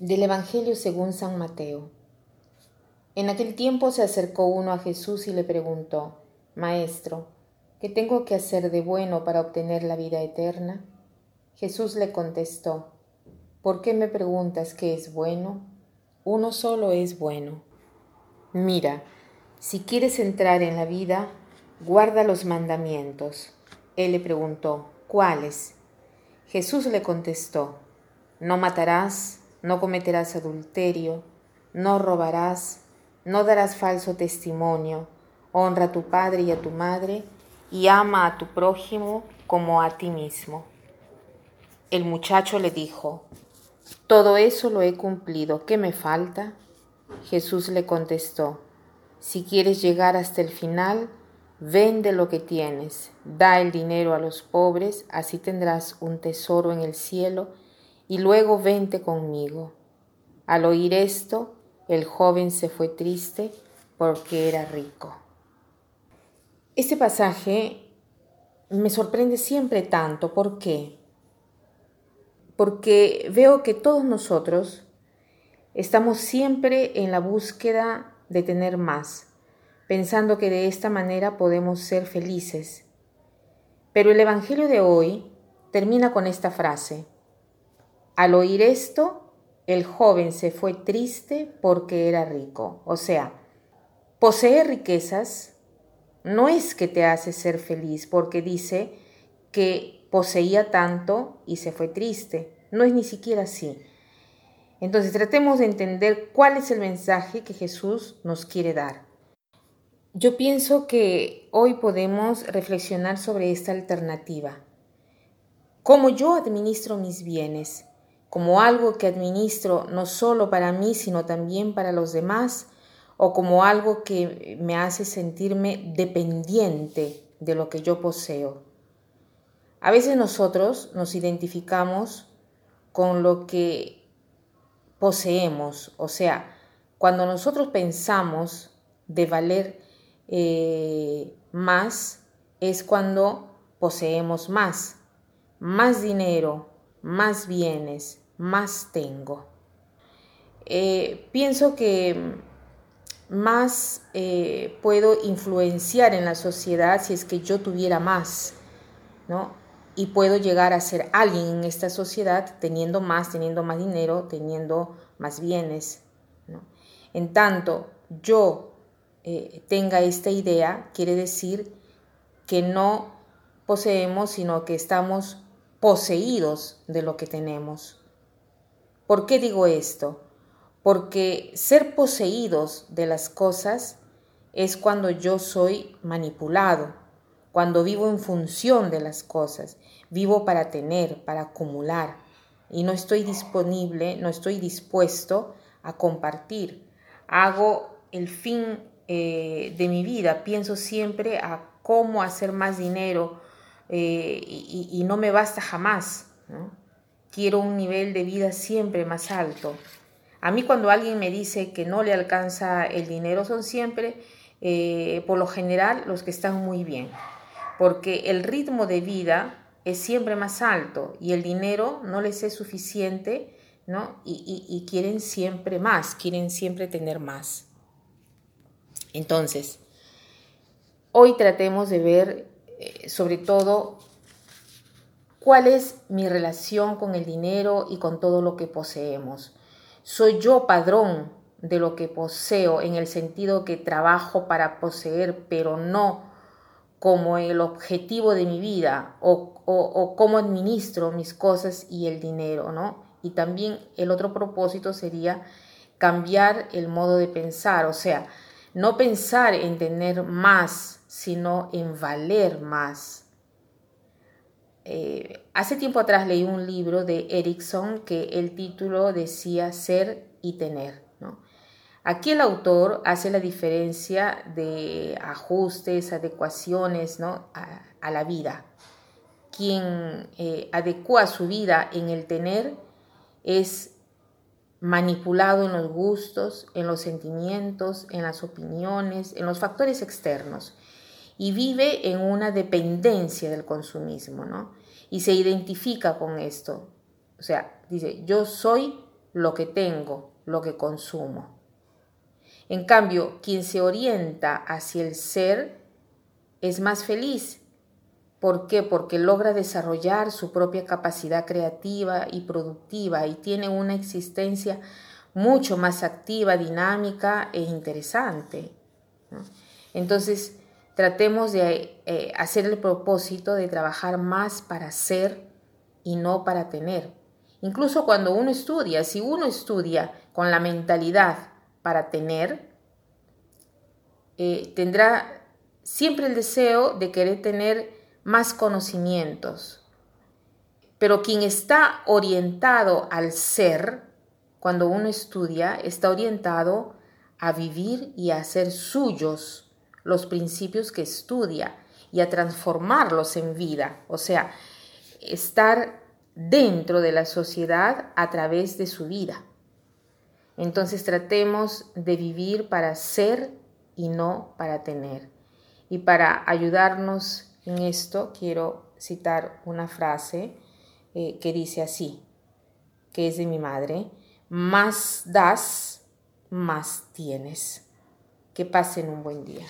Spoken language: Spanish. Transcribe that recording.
Del Evangelio según San Mateo. En aquel tiempo se acercó uno a Jesús y le preguntó, Maestro, ¿qué tengo que hacer de bueno para obtener la vida eterna? Jesús le contestó, ¿por qué me preguntas qué es bueno? Uno solo es bueno. Mira, si quieres entrar en la vida, guarda los mandamientos. Él le preguntó, ¿cuáles? Jesús le contestó, no matarás no cometerás adulterio, no robarás, no darás falso testimonio, honra a tu padre y a tu madre, y ama a tu prójimo como a ti mismo. El muchacho le dijo, Todo eso lo he cumplido, ¿qué me falta? Jesús le contestó, Si quieres llegar hasta el final, vende lo que tienes, da el dinero a los pobres, así tendrás un tesoro en el cielo, y luego vente conmigo. Al oír esto, el joven se fue triste porque era rico. Este pasaje me sorprende siempre tanto. ¿Por qué? Porque veo que todos nosotros estamos siempre en la búsqueda de tener más, pensando que de esta manera podemos ser felices. Pero el Evangelio de hoy termina con esta frase. Al oír esto, el joven se fue triste porque era rico. O sea, poseer riquezas no es que te hace ser feliz, porque dice que poseía tanto y se fue triste. No es ni siquiera así. Entonces tratemos de entender cuál es el mensaje que Jesús nos quiere dar. Yo pienso que hoy podemos reflexionar sobre esta alternativa. ¿Cómo yo administro mis bienes? Como algo que administro no solo para mí, sino también para los demás, o como algo que me hace sentirme dependiente de lo que yo poseo. A veces nosotros nos identificamos con lo que poseemos, o sea, cuando nosotros pensamos de valer eh, más, es cuando poseemos más, más dinero, más bienes, más tengo. Eh, pienso que más eh, puedo influenciar en la sociedad si es que yo tuviera más, ¿no? Y puedo llegar a ser alguien en esta sociedad teniendo más, teniendo más dinero, teniendo más bienes. En tanto yo eh, tenga esta idea, quiere decir que no poseemos, sino que estamos poseídos de lo que tenemos. ¿Por qué digo esto? Porque ser poseídos de las cosas es cuando yo soy manipulado, cuando vivo en función de las cosas, vivo para tener, para acumular, y no estoy disponible, no estoy dispuesto a compartir. Hago el fin eh, de mi vida, pienso siempre a cómo hacer más dinero eh, y, no me basta jamás. Quiero un nivel de vida siempre más alto. A mí cuando alguien me dice que no le alcanza el dinero son siempre, eh, por lo general, los que están muy bien, porque el ritmo de vida es siempre más alto y el dinero no les es suficiente, ¿no? Y, quieren siempre más, quieren siempre tener más. Entonces, hoy tratemos de ver eh, sobre todo ¿Cuál es mi relación con el dinero y con todo lo que poseemos? ¿Soy yo padrón de lo que poseo en el sentido que trabajo para poseer, pero no como el objetivo de mi vida o, o, cómo administro mis cosas y el dinero, ¿no? Y también el otro propósito sería cambiar el modo de pensar, o sea, no pensar en tener más, sino en valer más. Eh, hace tiempo atrás leí un libro de Erickson que el título decía Ser y Tener. Aquí el autor hace la diferencia de ajustes, adecuaciones a, la vida. Quien eh, adecua su vida en el tener es manipulado en los gustos, en los sentimientos, en las opiniones, en los factores externos y vive en una dependencia del consumismo, ¿no? Y se identifica con esto. O sea, dice, yo soy lo que tengo, lo que consumo. En cambio, quien se orienta hacia el ser es más feliz. ¿Por qué? Porque logra desarrollar su propia capacidad creativa y productiva y tiene una existencia mucho más activa, dinámica e interesante. Entonces, tratemos de eh, hacer el propósito de trabajar más para ser y no para tener. Incluso cuando uno estudia, si uno estudia con la mentalidad para tener, eh, tendrá siempre el deseo de querer tener más conocimientos. Pero quien está orientado al ser, cuando uno estudia, está orientado a vivir y a hacer suyos los principios que estudia y a transformarlos en vida, o sea, estar dentro de la sociedad a través de su vida. Entonces tratemos de vivir para ser y no para tener. Y para ayudarnos en esto, quiero citar una frase eh, que dice así, que es de mi madre, más das, más tienes. Que pasen un buen día.